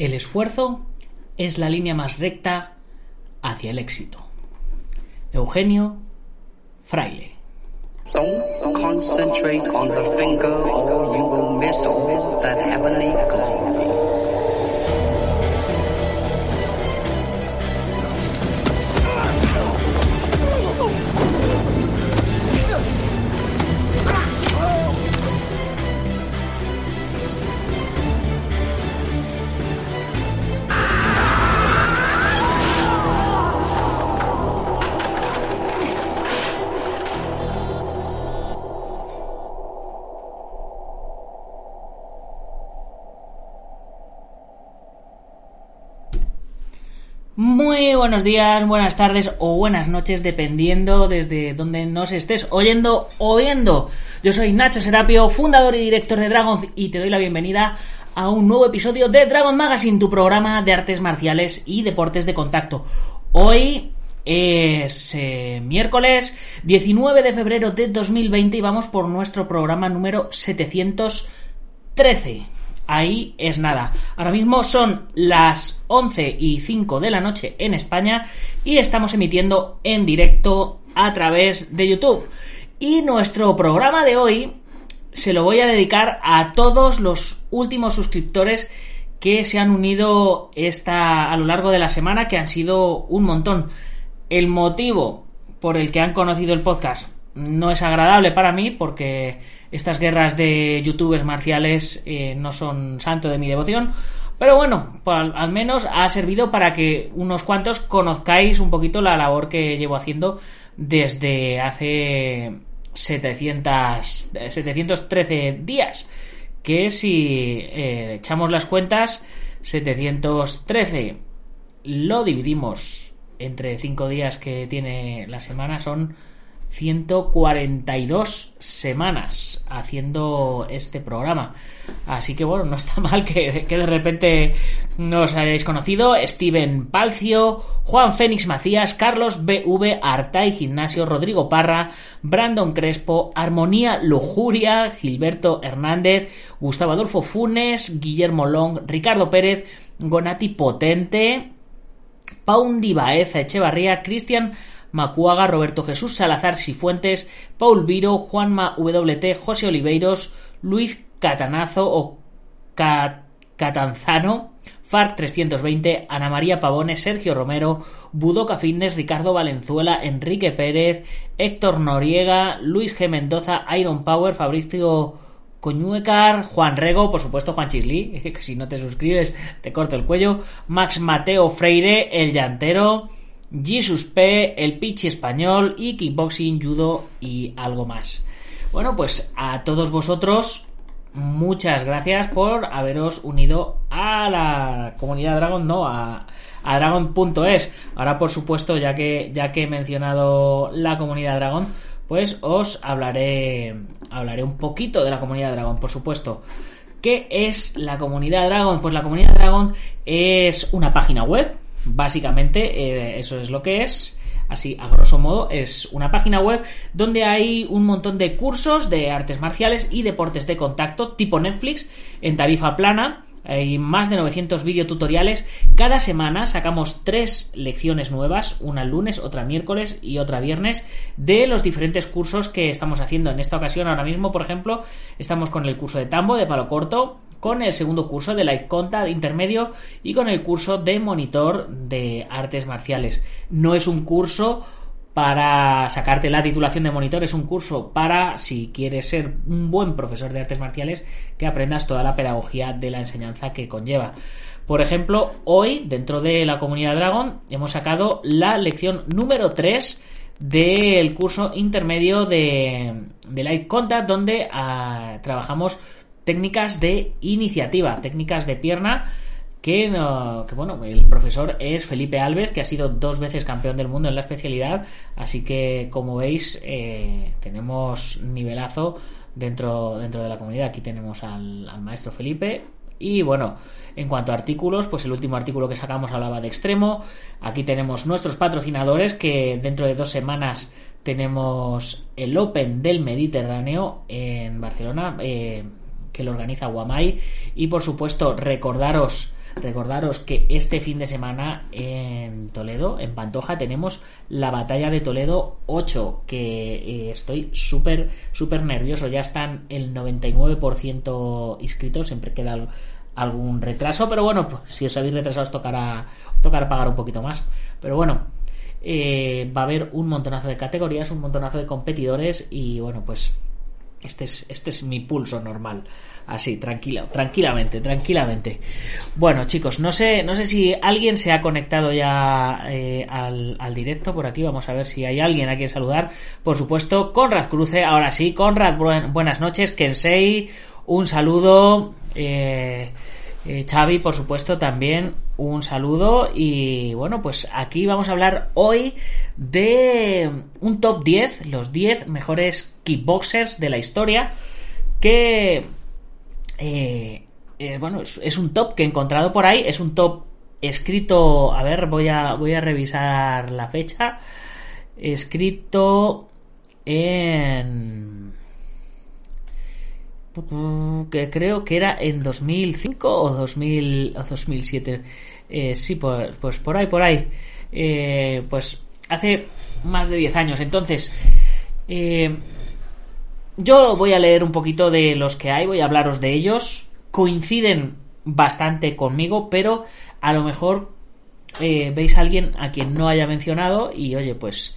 El esfuerzo es la línea más recta hacia el éxito. Eugenio Fraile. Don't concentrate on the finger or you will miss all that heavenly glory. Buenos días, buenas tardes o buenas noches, dependiendo desde donde nos estés oyendo o viendo. Yo soy Nacho Serapio, fundador y director de Dragon, y te doy la bienvenida a un nuevo episodio de Dragon Magazine, tu programa de artes marciales y deportes de contacto. Hoy es eh, miércoles 19 de febrero de 2020 y vamos por nuestro programa número 713 ahí es nada. Ahora mismo son las 11 y 5 de la noche en España y estamos emitiendo en directo a través de YouTube. Y nuestro programa de hoy se lo voy a dedicar a todos los últimos suscriptores que se han unido esta a lo largo de la semana, que han sido un montón. El motivo por el que han conocido el podcast no es agradable para mí porque estas guerras de youtubers marciales eh, no son santo de mi devoción. Pero bueno, al, menos ha servido para que unos cuantos conozcáis un poquito la labor que llevo haciendo desde hace 700, 713 días. Que si eh, echamos las cuentas, 713 lo dividimos entre 5 días que tiene la semana, son 142 semanas haciendo este programa. Así que bueno, no está mal que, de repente nos hayáis conocido. Steven Palcio, Juan Fénix Macías, Carlos BV Artay Gimnasio, Rodrigo Parra, Brandon Crespo, Armonía Lujuria, Gilberto Hernández, Gustavo Adolfo Funes, Guillermo Long, Ricardo Pérez, Gonati Potente, Paundi Baeza Echevarría, Cristian Macuaga, Roberto Jesús Salazar Sifuentes, Paul Viro, Juanma WT, José Oliveiros, Luis Catanazo o Catanzano, FARC 320, Ana María Pavone, Sergio Romero, Budoca Fitness, Ricardo Valenzuela, Enrique Pérez, Héctor Noriega, Luis G. Mendoza, Iron Power, Fabricio Coñuecar, Juan Rego, por supuesto Juan Chisli, que si no te suscribes te corto el cuello, Max Mateo Freire, El Llantero, Jesus P, el Pichi español y kickboxing, judo y algo más. Bueno, pues a todos vosotros muchas gracias por haberos unido a la comunidad Dragon, no a, a Dragon.es. Ahora, por supuesto, ya que, ya que he mencionado la comunidad Dragon, pues os hablaré, hablaré un poquito de la comunidad Dragon, por supuesto. ¿Qué es la comunidad Dragon? Pues la comunidad Dragon es una página web Básicamente, eh, eso es lo que es. Así, a grosso modo, es una página web donde hay un montón de cursos de artes marciales y deportes de contacto tipo Netflix en tarifa plana hay más de 900 videotutoriales. Cada semana sacamos tres lecciones nuevas, una lunes, otra miércoles y otra viernes, de los diferentes cursos que estamos haciendo. En esta ocasión, ahora mismo, por ejemplo, estamos con el curso de tambo de palo corto, con el segundo curso de Light Conta de intermedio y con el curso de monitor de artes marciales. No es un curso para sacarte la titulación de monitor es un curso para, si quieres ser un buen profesor de artes marciales, que aprendas toda la pedagogía de la enseñanza que conlleva. Por ejemplo, hoy, dentro de la comunidad Dragon, hemos sacado la lección número 3 del curso intermedio de, de Light Contact, donde ah, trabajamos técnicas de iniciativa, técnicas de pierna. Que, que, bueno, el profesor es Felipe Alves, que ha sido dos veces campeón del mundo en la especialidad, así que como veis eh, tenemos nivelazo dentro, dentro de la comunidad. Aquí tenemos al, al maestro Felipe y bueno, en cuanto a artículos, pues el último artículo que sacamos hablaba de extremo. Aquí tenemos nuestros patrocinadores que dentro de dos semanas tenemos el Open del Mediterráneo en Barcelona, eh, que lo organiza Guamay. Y por supuesto, recordaros Recordaros que este fin de semana en Toledo, en Pantoja, tenemos la batalla de Toledo 8, que eh, estoy súper, súper nervioso. Ya están el 99% inscritos, siempre queda algún retraso, pero bueno, pues, si os habéis retrasado os tocará, pagar un poquito más. Pero bueno, eh, va a haber un montonazo de categorías, un montonazo de competidores y bueno, pues este es, este es mi pulso normal. Así, tranquilo, tranquilamente, tranquilamente. Bueno, chicos, no sé, no sé si alguien se ha conectado ya eh, al, al, directo por aquí. Vamos a ver si hay alguien a quien saludar. Por supuesto, Conrad Cruce. Ahora sí, Conrad, buenas noches. Kensei, un saludo. Eh, eh, Xavi, por supuesto, también un saludo. Y bueno, pues aquí vamos a hablar hoy de un top 10, los 10 mejores kickboxers de la historia. Que, eh, eh, bueno, es, un top que he encontrado por ahí. Es un top escrito, a ver, voy a, voy a revisar la fecha. Escrito en que creo que era en 2005 o, 2000, o 2007. Eh, sí, pues, pues, por ahí, por ahí. Eh, pues hace más de 10 años. Entonces, eh, yo voy a leer un poquito de los que hay, voy a hablaros de ellos. Coinciden bastante conmigo, pero a lo mejor veis a alguien a quien no haya mencionado y oye, pues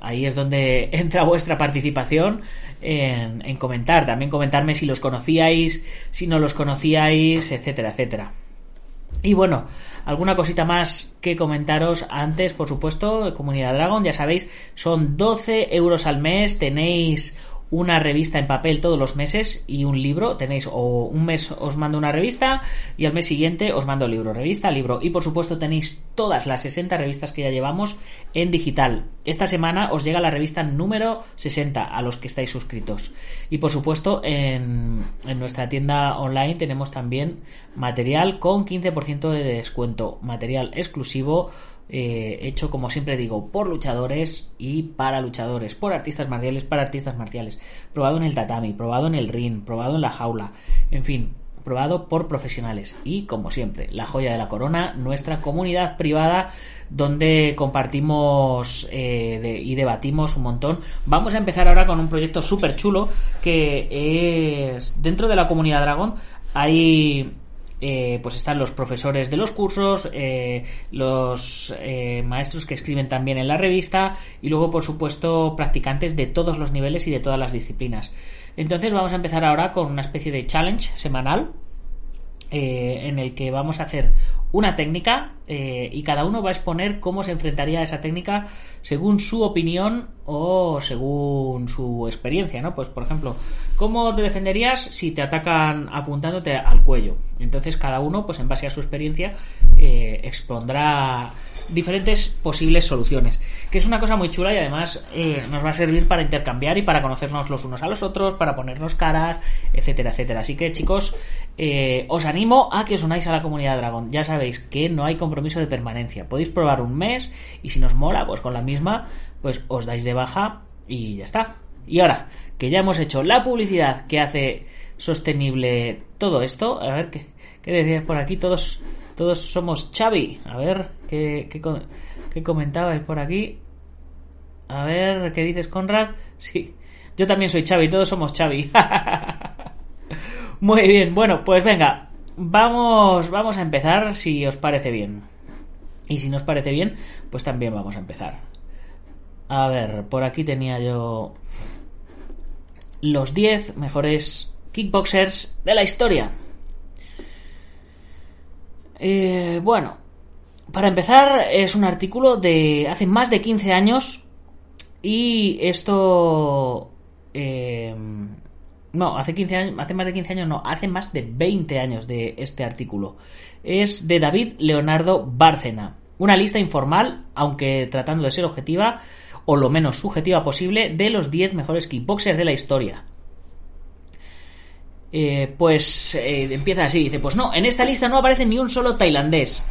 ahí es donde entra vuestra participación en, comentar. También comentarme si los conocíais, si no los conocíais, etcétera, etcétera. Y bueno, alguna cosita más que comentaros antes, por supuesto, Comunidad Dragon, ya sabéis, son 12 euros al mes, tenéis una revista en papel todos los meses y un libro. Tenéis o un mes os mando una revista y al mes siguiente os mando libro, revista, libro. Y por supuesto tenéis todas las 60 revistas que ya llevamos en digital. Esta semana os llega la revista número 60 a los que estáis suscritos. Y por supuesto en, en nuestra tienda online tenemos también material con 15% de descuento. Material exclusivo eh, hecho, como siempre digo, por luchadores y para luchadores, por artistas marciales, para artistas marciales, probado en el tatami, probado en el ring, probado en la jaula, en fin, probado por profesionales y, como siempre, la joya de la corona, nuestra comunidad privada donde compartimos eh, y debatimos un montón. Vamos a empezar ahora con un proyecto súper chulo que es dentro de la comunidad Dragon hay eh, pues están los profesores de los cursos, eh, los eh, maestros que escriben también en la revista y luego, por supuesto, practicantes de todos los niveles y de todas las disciplinas. Entonces vamos a empezar ahora con una especie de challenge semanal en el que vamos a hacer una técnica y cada uno va a exponer cómo se enfrentaría a esa técnica según su opinión o según su experiencia, ¿no? Pues por ejemplo, ¿cómo te defenderías si te atacan apuntándote al cuello? Entonces cada uno, pues en base a su experiencia, eh, expondrá diferentes posibles soluciones. Que es una cosa muy chula y además eh, nos va a servir para intercambiar y para conocernos los unos a los otros, para ponernos caras, etcétera, etcétera. Así que chicos, eh, os animo a que os unáis a la comunidad Dragon. Ya sabéis que no hay compromiso de permanencia. Podéis probar un mes y si nos mola, pues con la misma, pues os dais de baja y ya está. Y ahora, que ya hemos hecho la publicidad que hace sostenible todo esto, a ver qué, qué decías por aquí, todos, todos somos Xavi. A ver, ¿qué, qué, qué comentabais por aquí? A ver, ¿qué dices, Conrad? Sí, yo también soy Xavi, todos somos Xavi. Muy bien, bueno, pues venga, vamos, vamos a empezar si os parece bien. Y si nos parece bien, pues también vamos a empezar. A ver, por aquí tenía yo los 10 mejores kickboxers de la historia. Eh, bueno, para empezar, es un artículo de hace más de 15 años y esto... Eh, no, hace 15 años, hace más de 15 años no, hace más de 20 años de este artículo. Es de David Leonardo Bárcena. Una lista informal, aunque tratando de ser objetiva, o lo menos subjetiva posible, de los 10 mejores kickboxers de la historia. Eh, pues eh, empieza así, dice, pues no, en esta lista no aparece ni un solo tailandés.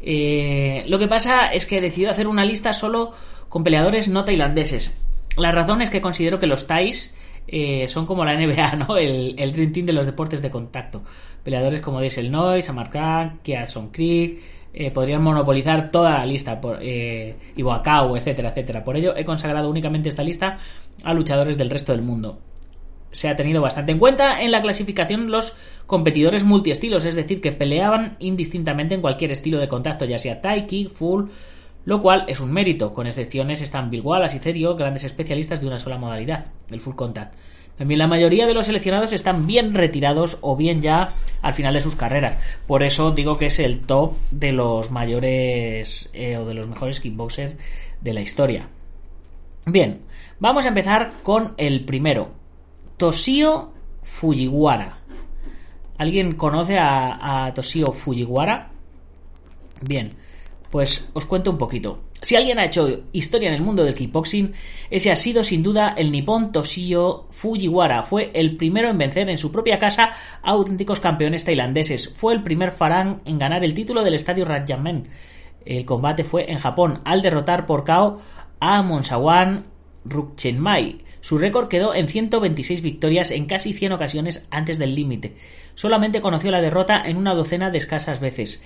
Eh, lo que pasa es que he decidido hacer una lista solo con peleadores no tailandeses. La razón es que considero que los thais eh, son como la NBA, ¿no? El, el Dream Team de los deportes de contacto. Peleadores como Diesel Noy, Samarkand, Kiason Creek, eh, podrían monopolizar toda la lista, por, eh, etcétera, etcétera. Por ello he consagrado únicamente esta lista a luchadores del resto del mundo se ha tenido bastante en cuenta en la clasificación los competidores multiestilos, es decir, que peleaban indistintamente en cualquier estilo de contacto, ya sea taiki, full, lo cual es un mérito. Con excepciones están Bill Wallace y Cerio, grandes especialistas de una sola modalidad, el full contact. También la mayoría de los seleccionados están bien retirados o bien ya al final de sus carreras. Por eso digo que es el top de los mayores eh, o de los mejores kickboxers de la historia. Bien, vamos a empezar con el primero, Toshio Fujiwara. ¿Alguien conoce a, Toshio Fujiwara? Bien, pues os cuento un poquito. Si alguien ha hecho historia en el mundo del kickboxing, ese ha sido sin duda el nipón Toshio Fujiwara. Fue el primero en vencer en su propia casa a auténticos campeones tailandeses. Fue el primer farán en ganar el título del estadio Rajamen. El combate fue en Japón al derrotar por KO a Monsawan Rukchenmai. Su récord quedó en 126 victorias en casi 100 ocasiones antes del límite. Solamente conoció la derrota en una docena de escasas veces.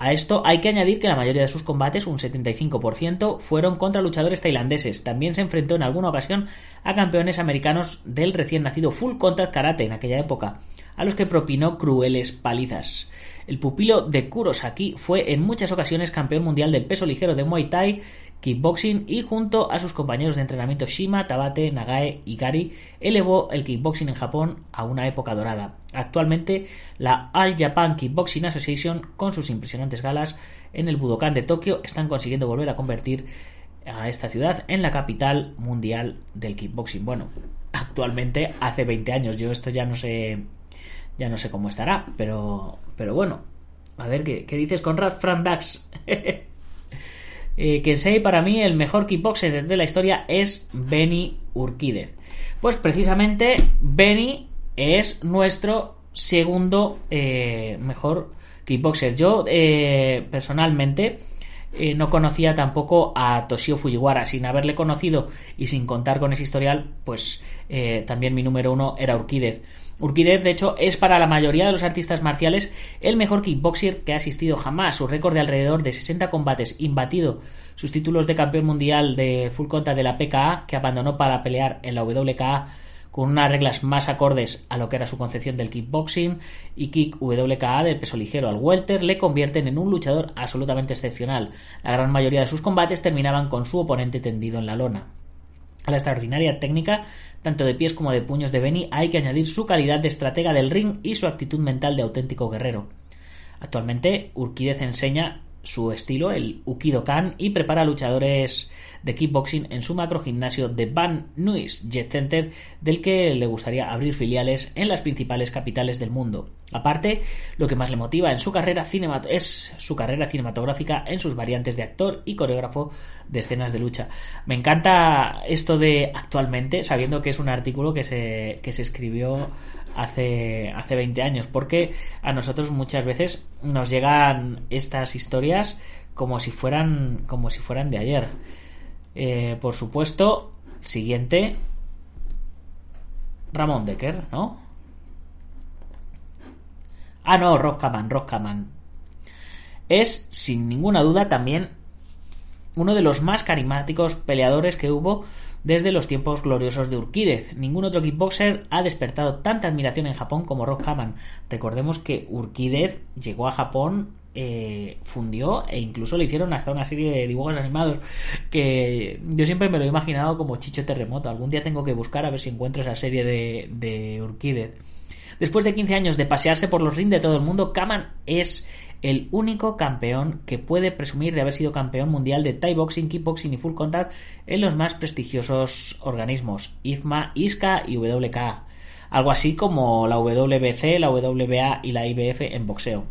A esto hay que añadir que la mayoría de sus combates, un 75%, fueron contra luchadores tailandeses. También se enfrentó en alguna ocasión a campeones americanos del recién nacido Full Contact Karate en aquella época, a los que propinó crueles palizas. El pupilo de Kurosaki fue en muchas ocasiones campeón mundial del peso ligero de Muay Thai kickboxing y junto a sus compañeros de entrenamiento Shima, Tabate, Nagae y Gari elevó el kickboxing en Japón a una época dorada. Actualmente la All Japan Kickboxing Association con sus impresionantes galas en el Budokan de Tokio están consiguiendo volver a convertir a esta ciudad en la capital mundial del kickboxing. Bueno, actualmente hace 20 años, yo esto ya no sé ya no sé cómo estará, pero pero bueno, a ver qué, qué dices Conrad Frandax. eh, que para mí el mejor kickboxer de la historia es Benny Urquídez. Pues precisamente Benny es nuestro segundo eh, mejor kickboxer. Yo eh, personalmente eh, no conocía tampoco a Toshio Fujiwara. Sin haberle conocido y sin contar con ese historial, pues también mi número uno era Urquídez. Urquidez, de hecho, es para la mayoría de los artistas marciales el mejor kickboxer que ha asistido jamás. Su récord de alrededor de 60 combates imbatido, sus títulos de campeón mundial de full contact de la PKA, que abandonó para pelear en la WKA con unas reglas más acordes a lo que era su concepción del kickboxing y kick WKA del peso ligero al welter le convierten en un luchador absolutamente excepcional. La gran mayoría de sus combates terminaban con su oponente tendido en la lona. A la extraordinaria técnica, tanto de pies como de puños de Benny, hay que añadir su calidad de estratega del ring y su actitud mental de auténtico guerrero. Actualmente, Urquídez enseña su estilo, el Ukido-kan, y prepara luchadores de kickboxing en su macro gimnasio de Van Nuys Jet Center, del que le gustaría abrir filiales en las principales capitales del mundo. Aparte, lo que más le motiva en su carrera es su carrera cinematográfica en sus variantes de actor y coreógrafo de escenas de lucha. Me encanta esto de actualmente, sabiendo que es un artículo que se, que se escribió hace, hace 20 años, porque a nosotros muchas veces nos llegan estas historias como si fueran, como si fueran de ayer. Eh, por supuesto, siguiente, Ramón Decker, ¿no? Ah, no, Rockaman, Rockaman. Es, sin ninguna duda, también uno de los más carismáticos peleadores que hubo desde los tiempos gloriosos de Urquídez. Ningún otro kickboxer ha despertado tanta admiración en Japón como Rock Haman. Recordemos que Urquídez llegó a Japón, eh, fundió e incluso le hicieron hasta una serie de dibujos animados que yo siempre me lo he imaginado como Chicho Terremoto. Algún día tengo que buscar a ver si encuentro esa serie de, de Urquídez. Después de 15 años de pasearse por los rings de todo el mundo, Kaman es el único campeón que puede presumir de haber sido campeón mundial de Thai Boxing, Kickboxing y Full Contact en los más prestigiosos organismos, IFMA, ISCA y WKA. Algo así como la WBC, la WBA y la IBF en boxeo.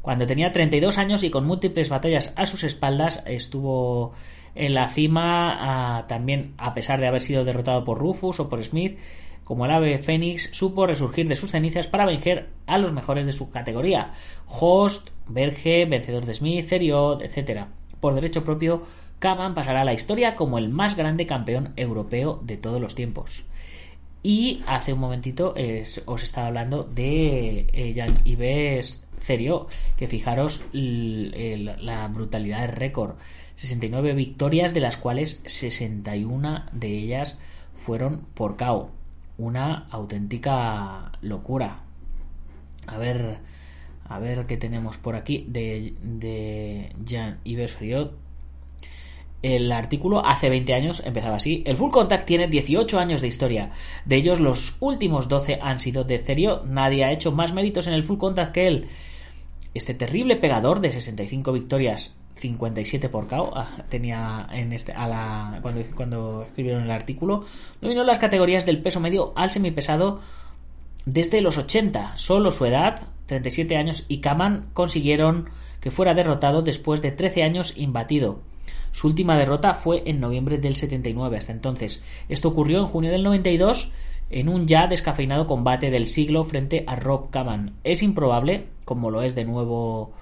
Cuando tenía 32 años y con múltiples batallas a sus espaldas, estuvo en la cima ah, también a pesar de haber sido derrotado por Rufus o por Smith como el ave Fénix, supo resurgir de sus cenizas para vencer a los mejores de su categoría: Host, Berge, vencedor de Smith, Theriot, etc. Por derecho propio, Kaman pasará a la historia como el más grande campeón europeo de todos los tiempos. Y hace un momentito os estaba hablando de eh, Jan Ives Cerio, que fijaros la brutalidad del récord. 69 victorias, de las cuales 61 de ellas fueron por KO una auténtica locura. A ver, a ver qué tenemos por aquí de, de Jean Yves Friot. El artículo hace 20 años empezaba así. El Full Contact tiene 18 años de historia. De ellos, los últimos 12 han sido de Cerio. Nadie ha hecho más méritos en el Full Contact que él. Este terrible pegador de 65 victorias 57 por KO ah, tenía en este a la cuando, cuando escribieron el artículo dominó las categorías del peso medio al semipesado desde los 80 solo su edad 37 años y Kaman consiguieron que fuera derrotado después de 13 años imbatido. Su última derrota fue en noviembre del 79 hasta entonces esto ocurrió en junio del 92 en un ya descafeinado combate del siglo frente a Rob Kaman. Es improbable como lo es de nuevo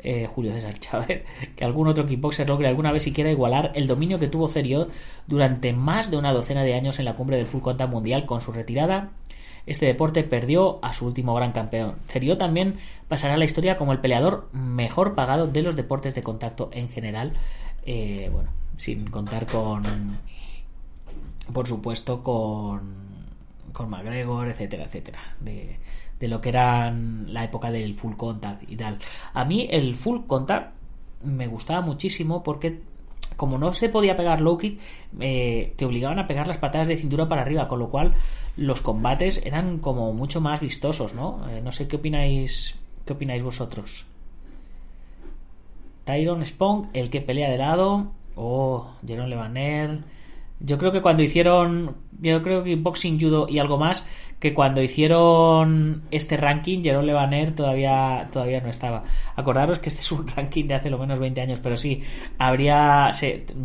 eh, Julio César Chávez, que algún otro kickboxer logre alguna vez siquiera igualar el dominio que tuvo Cerio durante más de una docena de años en la cumbre del full contact mundial con su retirada. Este deporte perdió a su último gran campeón. Cerio también pasará a la historia como el peleador mejor pagado de los deportes de contacto en general. Eh, bueno, sin contar con, por supuesto, con, con McGregor, etcétera, etcétera. De, de lo que era la época del full contact y tal. A mí el full contact me gustaba muchísimo porque como no se podía pegar low kick, eh, te obligaban a pegar las patadas de cintura para arriba, con lo cual los combates eran como mucho más vistosos, ¿no? Eh, no sé qué opináis, qué opináis vosotros. Tyron Spong, el que pelea de lado, o oh, Jerome Levaner. Yo creo que cuando hicieron, yo creo que boxing, judo y algo más, que cuando hicieron este ranking, Jerome Levaner todavía, todavía no estaba. Acordaros que este es un ranking de hace lo menos 20 años, pero sí, habría.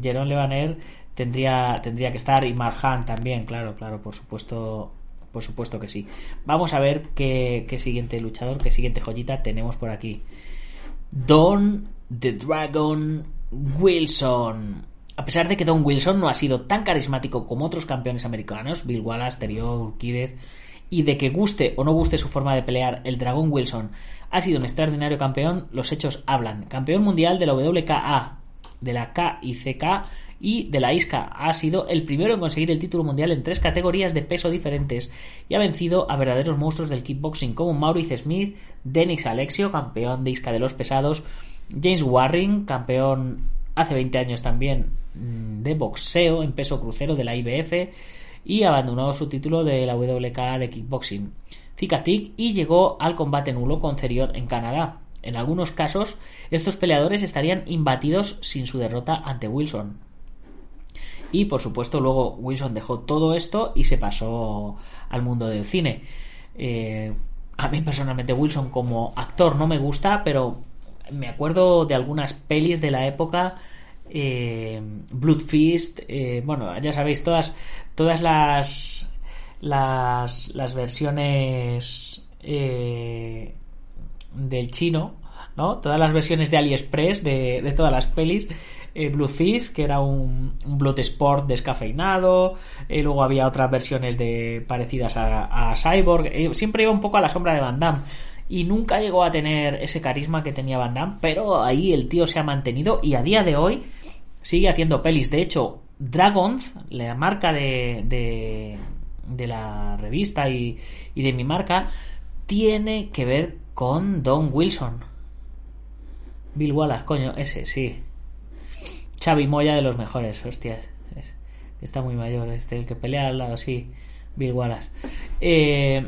Jerome Levaner tendría, tendría que estar y Marjan también, claro, claro, por supuesto. Por supuesto que sí. Vamos a ver qué, qué siguiente luchador, qué siguiente joyita tenemos por aquí. Don the Dragon Wilson. A pesar de que Don Wilson no ha sido tan carismático como otros campeones americanos, Bill Wallace, Terio, Urquídez, y de que guste o no guste su forma de pelear, el Dragón Wilson ha sido un extraordinario campeón, los hechos hablan. Campeón mundial de la WKA, de la KICK y de la ISCA. Ha sido el primero en conseguir el título mundial en tres categorías de peso diferentes y ha vencido a verdaderos monstruos del kickboxing como Maurice Smith, Dennis Alexio, campeón de ISCA de los pesados, James Warring, campeón hace 20 años también mm, de boxeo en peso crucero de la IBF, y abandonó su título de la WK de kickboxing. Cicatic y llegó al combate nulo con Ceriot en Canadá. En algunos casos, estos peleadores estarían imbatidos sin su derrota ante Wilson. Y por supuesto, luego Wilson dejó todo esto y se pasó al mundo del cine. Eh, a mí personalmente Wilson como actor no me gusta, pero me acuerdo de algunas pelis de la época eh, Blood eh, bueno, ya sabéis, todas, todas las, las, las versiones eh, del chino, ¿no? Todas las versiones de AliExpress de, de todas las pelis. Eh, Blue que era un, un Blood Sport descafeinado. luego había otras versiones de parecidas a, a Cyborg. siempre iba un poco a la sombra de Van Damme y nunca llegó a tener ese carisma que tenía Van Damme, pero ahí el tío se ha mantenido y a día de hoy sigue haciendo pelis. De hecho, Dragons, la marca de, de, la revista y, y, de mi marca, tiene que ver con Don Wilson. Bill Wallace, coño, ese, sí. Xavi Moya de los mejores, hostias. está muy mayor, este, el que pelea al lado, sí. Bill Wallace. Eh,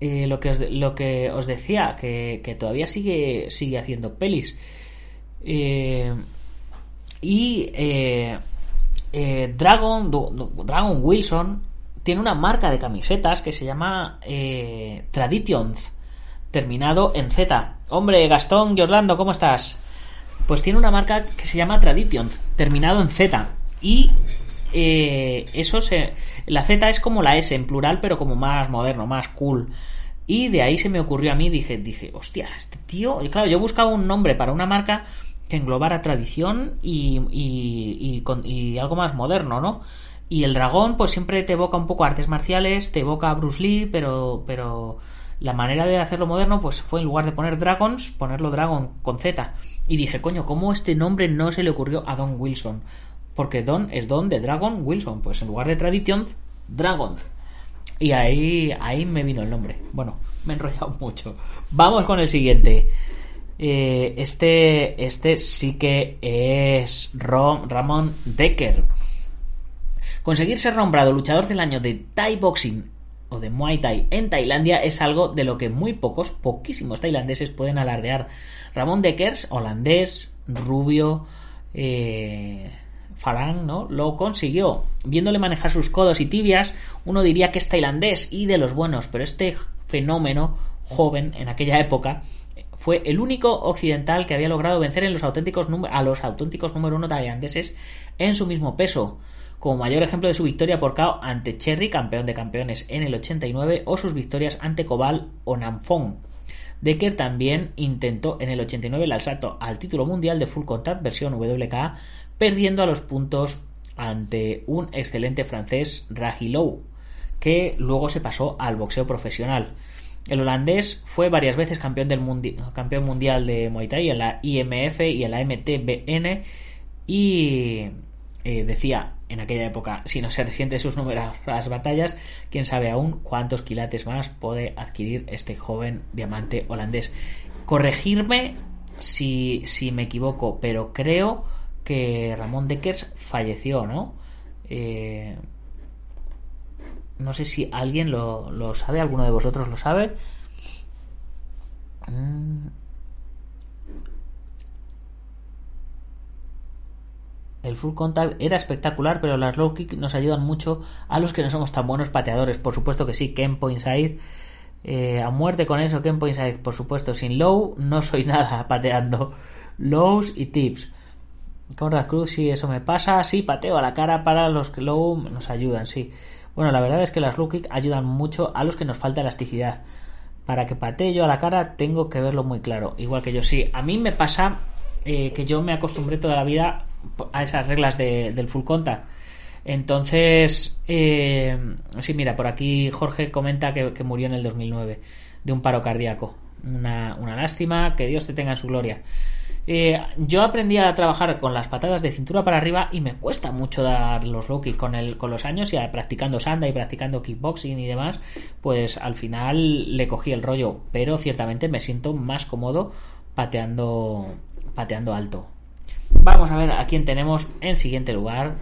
eh, lo, que os, lo que os decía, que, que todavía sigue, sigue haciendo pelis. Eh, y eh, eh, Dragon, Dragon Wilson tiene una marca de camisetas que se llama eh, Traditions, terminado en Z. Hombre, Gastón y ¿cómo estás? Pues tiene una marca que se llama Traditions, terminado en Z. Y eh, eso se. La Z es como la S en plural, pero como más moderno, más cool. Y de ahí se me ocurrió a mí, dije, dije, hostia, este tío. Y claro, yo buscaba un nombre para una marca que englobara tradición y, y, y, y algo más moderno, ¿no? Y el dragón, pues siempre te evoca un poco a artes marciales, te evoca a Bruce Lee, pero, pero la manera de hacerlo moderno, pues fue en lugar de poner Dragons, ponerlo Dragon con Z. Y dije, coño, ¿cómo este nombre no se le ocurrió a Don Wilson? Porque Don es Don de Dragon Wilson, pues en lugar de Traditions, Dragons. Y ahí, ahí me vino el nombre. Bueno, me he enrollado mucho. Vamos con el siguiente. Eh, este, este sí que es Ron, Ramón Decker. Conseguir ser nombrado luchador del año de Thai Boxing o de Muay Thai en Tailandia es algo de lo que muy pocos, poquísimos tailandeses pueden alardear. Ramón Deckers, holandés, rubio, eh, Farang, ¿no? Lo consiguió. Viéndole manejar sus codos y tibias, uno diría que es tailandés y de los buenos, pero este fenómeno joven en aquella época fue el único occidental que había logrado vencer a los auténticos número uno tailandeses en su mismo peso como mayor ejemplo de su victoria por KO ante Cherry, campeón de campeones en el 89, o sus victorias ante Cobal o Namfong. Decker también intentó en el 89 el asalto al título mundial de Full Contact versión WKA, perdiendo a los puntos ante un excelente francés Rahilou, que luego se pasó al boxeo profesional. El holandés fue varias veces campeón, del campeón mundial de Muay en la IMF y en la MTBN y eh, decía en aquella época, si no se resiente sus numerosas batallas, quién sabe aún cuántos quilates más puede adquirir este joven diamante holandés. Corregirme si, si me equivoco, pero creo que Ramón Deckers falleció, ¿no? Eh, no sé si alguien lo, lo, sabe, alguno de vosotros lo sabe. Mm. El full contact era espectacular, pero las low kick nos ayudan mucho a los que no somos tan buenos pateadores. Por supuesto que sí, Kempo Inside. Eh, a muerte con eso, Kempo Inside. Por supuesto, sin low no soy nada pateando. Lows y tips. Conrad Cruz, sí, eso me pasa. Sí, pateo a la cara para los que low nos ayudan, sí. Bueno, la verdad es que las low ayudan mucho a los que nos falta elasticidad. Para que patee yo a la cara tengo que verlo muy claro. Igual que yo, sí. A mí me pasa eh, que yo me acostumbré toda la vida a esas reglas de, del full contact. Entonces, eh, sí, mira, por aquí Jorge comenta que, que, murió en el 2009 de un paro cardíaco. Una, una lástima, que Dios te tenga en su gloria. Eh, yo aprendí a trabajar con las patadas de cintura para arriba y me cuesta mucho dar los low con, el, con los años y practicando sanda y practicando kickboxing y demás, pues al final le cogí el rollo, pero ciertamente me siento más cómodo pateando, pateando alto. Vamos a ver a quién tenemos en siguiente lugar.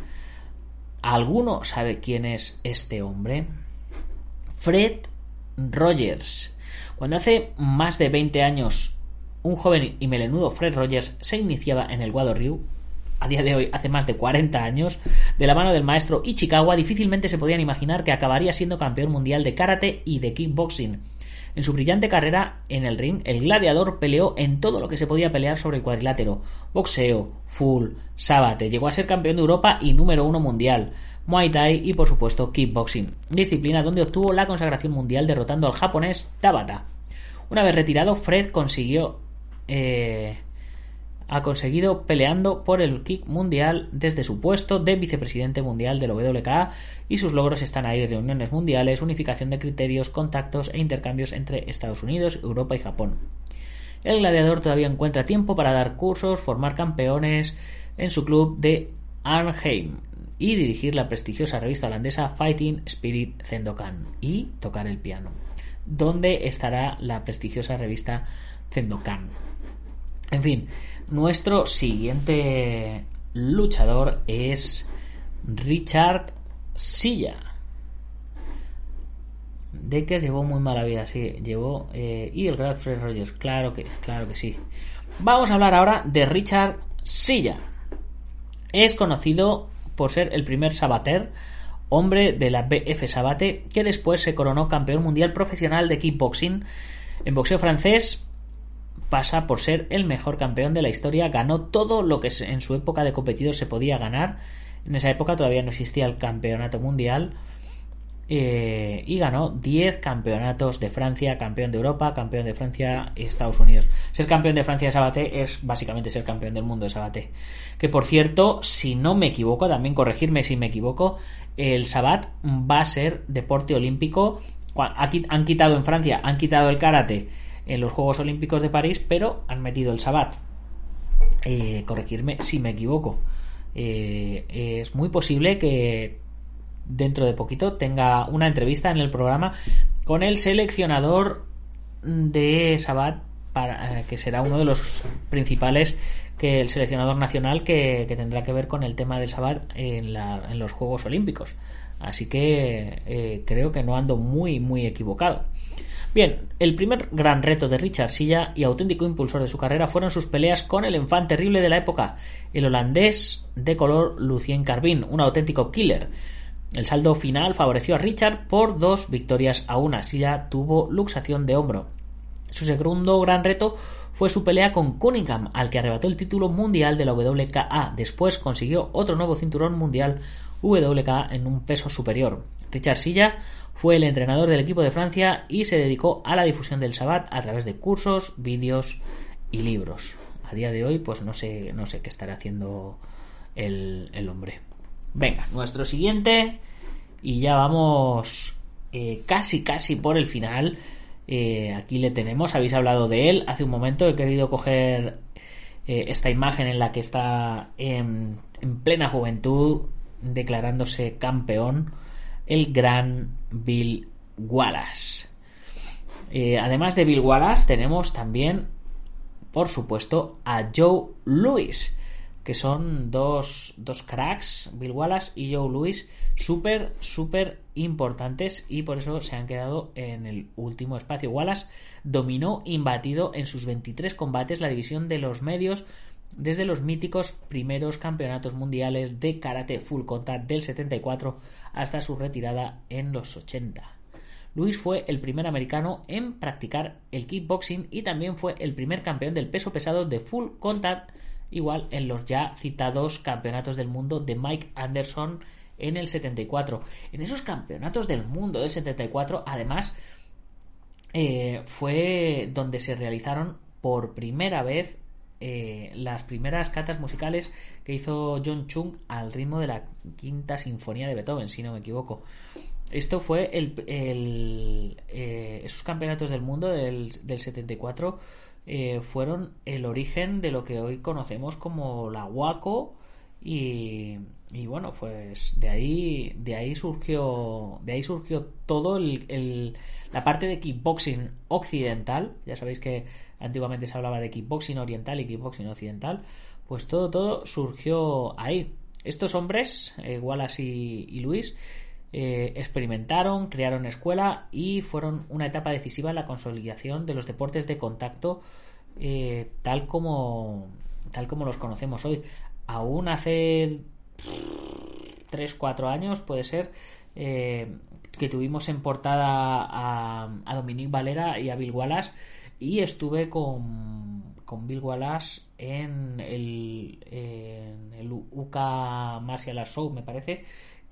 ¿Alguno sabe quién es este hombre? Fred Rogers. Cuando hace más de 20 años un joven y melenudo Fred Rogers se iniciaba en el Wado a día de hoy, hace más de 40 años, de la mano del maestro Ichikawa, difícilmente se podían imaginar que acabaría siendo campeón mundial de karate y de kickboxing. En su brillante carrera en el ring, el gladiador peleó en todo lo que se podía pelear sobre el cuadrilátero: boxeo, full, sábate, llegó a ser campeón de Europa y número uno mundial. Muay Thai y por supuesto kickboxing, disciplina donde obtuvo la consagración mundial derrotando al japonés Tabata. Una vez retirado, Fred consiguió eh, ha conseguido peleando por el kick mundial desde su puesto de vicepresidente mundial del WKA y sus logros están ahí reuniones mundiales, unificación de criterios, contactos e intercambios entre Estados Unidos, Europa y Japón. El gladiador todavía encuentra tiempo para dar cursos, formar campeones en su club de Arnheim y dirigir la prestigiosa revista holandesa Fighting Spirit Zendokan y tocar el piano. ¿Dónde estará la prestigiosa revista Zendokan? En fin, nuestro siguiente luchador es Richard Silla. Decker llevó muy mala vida, sí, llevó. Eh, y el gran Fred Rogers, claro que, claro que sí. Vamos a hablar ahora de Richard Silla. Es conocido por ser el primer sabater, hombre de la BF Sabate, que después se coronó campeón mundial profesional de kickboxing. En boxeo francés pasa por ser el mejor campeón de la historia, ganó todo lo que en su época de competidor se podía ganar. En esa época todavía no existía el campeonato mundial eh, y ganó 10 campeonatos de Francia, campeón de Europa, campeón de Francia y Estados Unidos. Ser campeón de Francia de Sabaté es básicamente ser campeón del mundo de Sabaté. Que por cierto, si no me equivoco, también corregirme si me equivoco, el Sabat va a ser deporte olímpico. Han quitado en Francia, han quitado el karate en los Juegos Olímpicos de París, pero han metido el Sabat. Eh, corregirme si me equivoco. Eh, es muy posible que dentro de poquito tenga una entrevista en el programa con el seleccionador de Sabat para, eh, que será uno de los principales que el seleccionador nacional que, tendrá que ver con el tema del Sabat en, en los Juegos Olímpicos. Así que eh, creo que no ando muy, muy equivocado. Bien, el primer gran reto de Richard Silla y auténtico impulsor de su carrera fueron sus peleas con el enfant terrible de la época, el holandés de color Lucien Carbin, un auténtico killer. El saldo final favoreció a Richard por dos victorias a una. Silla tuvo luxación de hombro. Su segundo gran reto fue su pelea con Cunningham, al que arrebató el título mundial de la WKA. Después consiguió otro nuevo cinturón mundial WKA en un peso superior. Richard Silla fue el entrenador del equipo de Francia y se dedicó a la difusión del Sabbat a través de cursos, vídeos y libros. A día de hoy, pues no sé, no sé qué estará haciendo el, el hombre. Venga, nuestro siguiente. Y ya vamos eh, casi, casi por el final. Eh, aquí le tenemos, habéis hablado de él hace un momento. He querido coger eh, esta imagen en la que está en, en plena juventud, declarándose campeón, el gran Bill Wallace. además de Bill Wallace, tenemos también, por supuesto, a Joe Louis que son dos, dos cracks, Bill Wallace y Joe Louis, súper, súper importantes y por eso se han quedado en el último espacio. Wallace dominó imbatido en sus 23 combates la división de los medios desde los míticos primeros campeonatos mundiales de karate full contact del 74 hasta su retirada en los 80. Louis fue el primer americano en practicar el kickboxing y también fue el primer campeón del peso pesado de full contact igual en los ya citados campeonatos del mundo de Mike Anderson en el 74. En esos campeonatos del mundo del 74, además, eh, fue donde se realizaron por primera vez eh, las primeras catas musicales que hizo John Chung al ritmo de la quinta sinfonía de Beethoven, si no me equivoco. Esto fue el, eh, esos campeonatos del mundo del, del 74 eh, fueron el origen de lo que hoy conocemos como la Waco y, bueno pues de ahí de ahí surgió de ahí surgió todo el, la parte de kickboxing occidental. Ya sabéis que antiguamente se hablaba de kickboxing oriental y kickboxing occidental. Pues todo todo surgió ahí. Estos hombres eh, Wallace y Luis eh, experimentaron, crearon escuela y fueron una etapa decisiva en la consolidación de los deportes de contacto eh, tal como tal como los conocemos hoy. Aún hace 3-4 años puede ser eh, que tuvimos en portada a, a, Dominique Valera y a Bill Wallace y estuve con, con Bill Wallace en el, en el UK Martial Arts Show me parece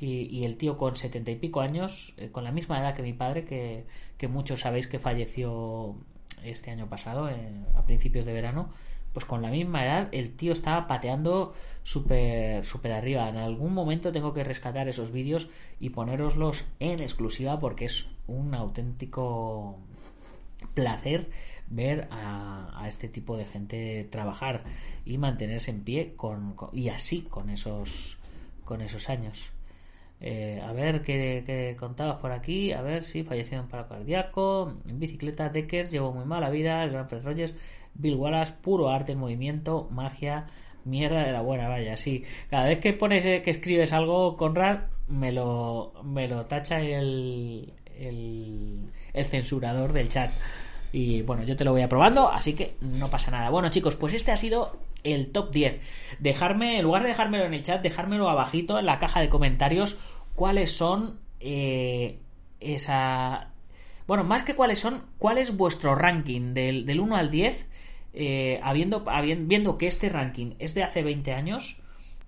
y, el tío con setenta y pico años, eh, con la misma edad que mi padre, que, muchos sabéis que falleció este año pasado, eh, a principios de verano, pues con la misma edad el tío estaba pateando súper super arriba. En algún momento tengo que rescatar esos vídeos y poneroslos en exclusiva porque es un auténtico placer ver a, este tipo de gente trabajar y mantenerse en pie con, y así con esos con esos años. Eh, a ver ¿qué, contabas por aquí. A ver si falleció en paro cardíaco. En bicicleta, Deckers llevó muy mala vida. El Gran Fred Rogers, Bill Wallace, puro arte en movimiento, magia, mierda de la buena, vaya. Sí, cada vez que pones eh, que escribes algo, Conrad, me lo, me lo tacha el, el, el censurador del chat. Y bueno, yo te lo voy aprobando, así que no pasa nada. Bueno, chicos, pues este ha sido el top 10. Dejarme, en lugar de dejármelo en el chat, dejármelo abajito en la caja de comentarios cuáles son eh, esa... Bueno, más que cuáles son, cuál es vuestro ranking del, del 1 al 10, eh, habiendo, habiendo, viendo que este ranking es de hace 20 años,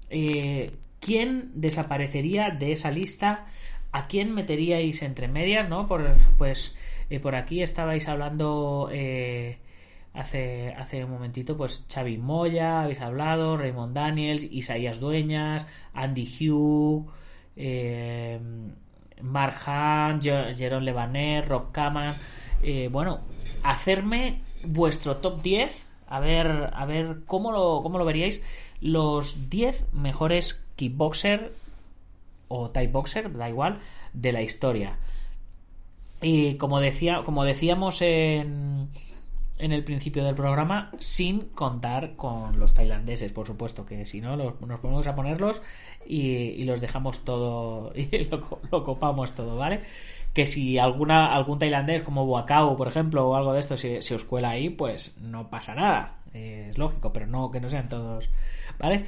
eh, ¿quién desaparecería de esa lista? ¿A quién meteríais entre medias, no? Por, pues eh, por aquí estabais hablando eh, hace, hace un momentito, pues Xavi Moya, habéis hablado, Raymond Daniels, Isaías Dueñas, Andy Hugh, eh, Mark Hunt, Jerón Lebaner, Rob Kaman. Eh, bueno, hacerme vuestro top 10, a ver, a ver cómo lo, cómo lo veríais. Los 10 mejores kickboxer o type boxer, da igual, de la historia. Y como, decía, como decíamos en, en el principio del programa, sin contar con los tailandeses, por supuesto, que si no nos ponemos a ponerlos y, los dejamos todo, y lo, copamos todo, ¿vale? Que si alguna, algún tailandés como Wakao, por ejemplo, o algo de esto se, se os cuela ahí, pues no pasa nada, es lógico, pero no que no sean todos, ¿vale?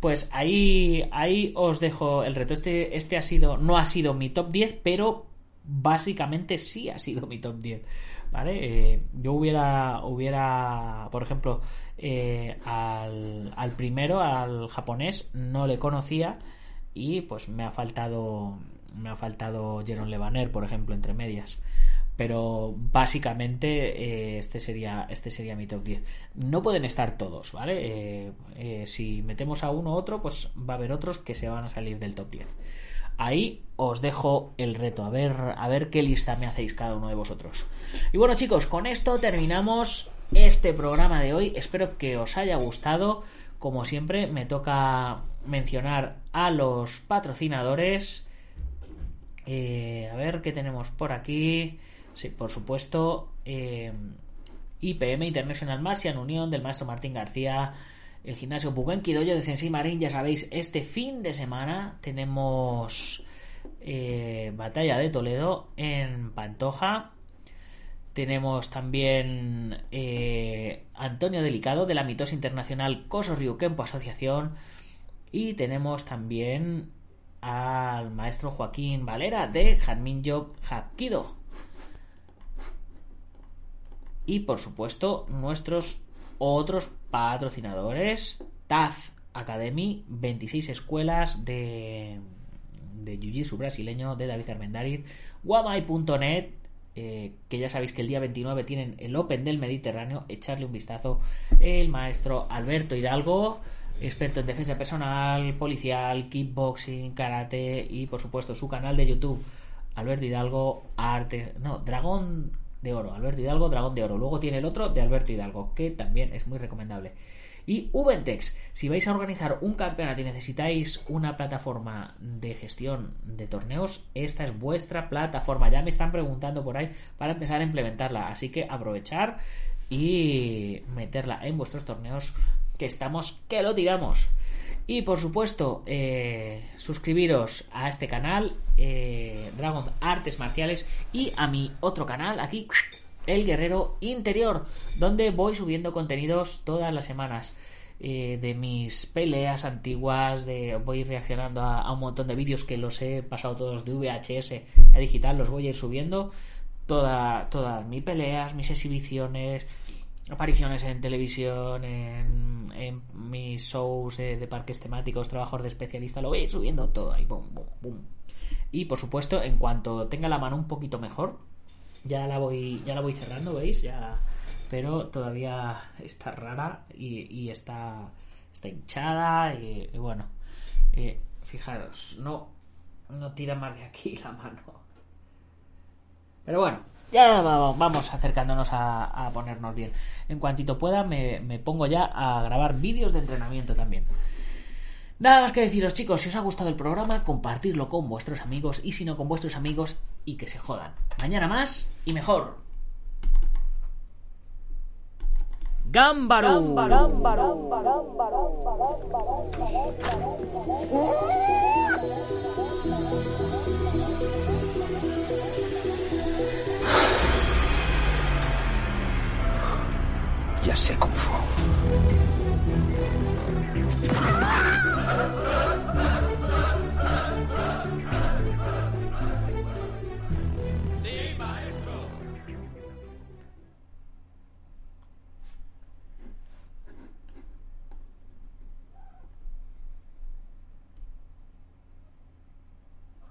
Pues ahí, ahí os dejo el reto. Este, este ha sido, no ha sido mi top 10, pero básicamente sí ha sido mi top 10. ¿Vale? Eh, yo hubiera, hubiera, por ejemplo, eh, al, primero, al japonés, no le conocía y pues me ha faltado, me ha faltado Jeron Lebaner, por ejemplo, entre medias. Pero básicamente eh, este, sería, este sería mi top 10. No pueden estar todos, ¿vale? Eh, si metemos a uno u otro, pues va a haber otros que se van a salir del top 10 ahí os dejo el reto, a ver, a ver qué lista me hacéis cada uno de vosotros. Y bueno chicos, con esto terminamos este programa de hoy. Espero que os haya gustado. Como siempre, me toca mencionar a los patrocinadores. Eh, a ver qué tenemos por aquí. Sí, por supuesto. Eh, IPM International Martian Unión del maestro Martín García el gimnasio Bugenki Dojo de Sensei Marín, ya sabéis, este fin de semana tenemos eh, Batalla de Toledo en Pantoja. Tenemos también eh, Antonio Delicado de la mitosa internacional Koso Kempo Asociación. Y tenemos también al maestro Joaquín Valera de Job Hapkido. Y por supuesto, nuestros otros patrocinadores, Taz Academy, 26 escuelas de, de Jiu-Jitsu brasileño de David Armendariz, Guamai.net, eh, que ya sabéis que el día 29 tienen el Open del Mediterráneo, echarle un vistazo, el maestro Alberto Hidalgo, experto en defensa personal, policial, kickboxing, karate y por supuesto su canal de YouTube, Alberto Hidalgo, arte, no, Dragón de oro. Alberto Hidalgo, Dragón de Oro. Luego tiene el otro de Alberto Hidalgo, que también es muy recomendable. Y Ubentex, si vais a organizar un campeonato y necesitáis una plataforma de gestión de torneos, esta es vuestra plataforma. Ya me están preguntando por ahí para empezar a implementarla. Así que aprovechar y meterla en vuestros torneos, que estamos que lo tiramos. Y por supuesto, eh, suscribiros a este canal, eh, Dragon Artes Marciales, y a mi otro canal, aquí, El Guerrero Interior, donde voy subiendo contenidos todas las semanas. Eh, de mis peleas antiguas, de voy reaccionando a, un montón de vídeos que los he pasado todos de VHS a digital, los voy a ir subiendo. Toda, todas mis peleas, mis exhibiciones, apariciones en televisión, en, mis shows eh, de parques temáticos, trabajos de especialista, lo voy subiendo todo ahí, boom, boom, boom. Y por supuesto, en cuanto tenga la mano un poquito mejor, ya la voy, ya la voy cerrando, ¿veis? Ya, pero todavía está rara y, está, está hinchada y, y bueno, eh, fijaros, no, no tira más de aquí la mano. Pero bueno, ya vamos acercándonos a, ponernos bien. En cuantito pueda, me, me, pongo ya a grabar vídeos de entrenamiento también. Nada más que deciros, chicos, si os ha gustado el programa, compartirlo con vuestros amigos y si no con vuestros amigos y que se jodan. Mañana más y mejor. ¡Gámbaro! 谁功夫？